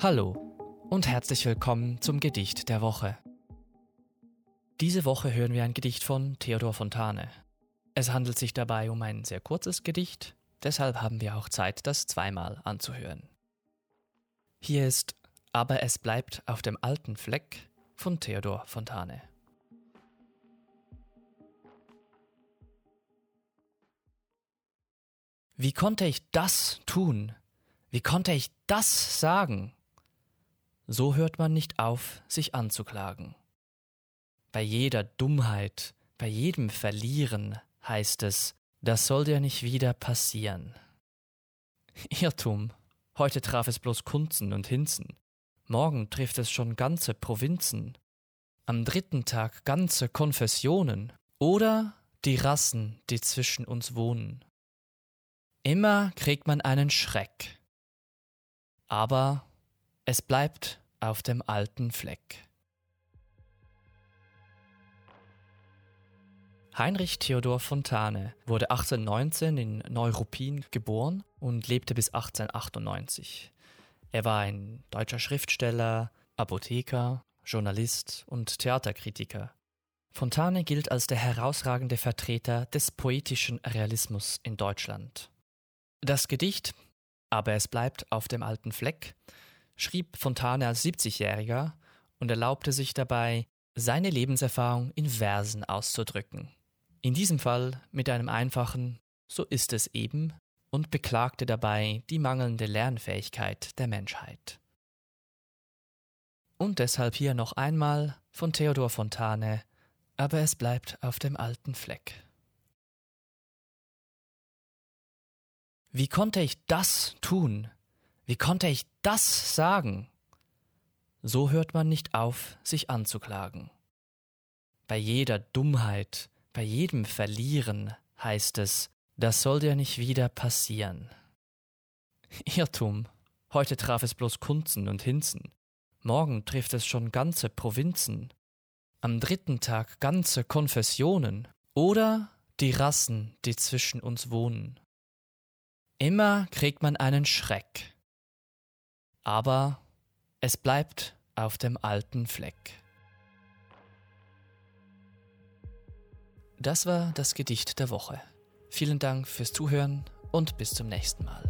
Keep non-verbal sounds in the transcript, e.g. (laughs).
Hallo und herzlich willkommen zum Gedicht der Woche. Diese Woche hören wir ein Gedicht von Theodor Fontane. Es handelt sich dabei um ein sehr kurzes Gedicht, deshalb haben wir auch Zeit, das zweimal anzuhören. Hier ist Aber es bleibt auf dem alten Fleck von Theodor Fontane. Wie konnte ich das tun? Wie konnte ich das sagen? So hört man nicht auf, sich anzuklagen. Bei jeder Dummheit, bei jedem Verlieren heißt es, das soll dir nicht wieder passieren. Irrtum. Heute traf es bloß Kunzen und Hinzen. Morgen trifft es schon ganze Provinzen. Am dritten Tag ganze Konfessionen. Oder die Rassen, die zwischen uns wohnen. Immer kriegt man einen Schreck. Aber es bleibt auf dem alten Fleck. Heinrich Theodor Fontane wurde 1819 in Neuruppin geboren und lebte bis 1898. Er war ein deutscher Schriftsteller, Apotheker, Journalist und Theaterkritiker. Fontane gilt als der herausragende Vertreter des poetischen Realismus in Deutschland. Das Gedicht Aber es bleibt auf dem alten Fleck schrieb Fontane als 70-Jähriger und erlaubte sich dabei, seine Lebenserfahrung in Versen auszudrücken. In diesem Fall mit einem einfachen So ist es eben und beklagte dabei die mangelnde Lernfähigkeit der Menschheit. Und deshalb hier noch einmal von Theodor Fontane, aber es bleibt auf dem alten Fleck. Wie konnte ich das tun? Wie konnte ich das sagen? So hört man nicht auf, sich anzuklagen. Bei jeder Dummheit, bei jedem Verlieren heißt es, das soll dir nicht wieder passieren. (laughs) Irrtum. Heute traf es bloß Kunzen und Hinzen. Morgen trifft es schon ganze Provinzen. Am dritten Tag ganze Konfessionen. Oder die Rassen, die zwischen uns wohnen. Immer kriegt man einen Schreck. Aber es bleibt auf dem alten Fleck. Das war das Gedicht der Woche. Vielen Dank fürs Zuhören und bis zum nächsten Mal.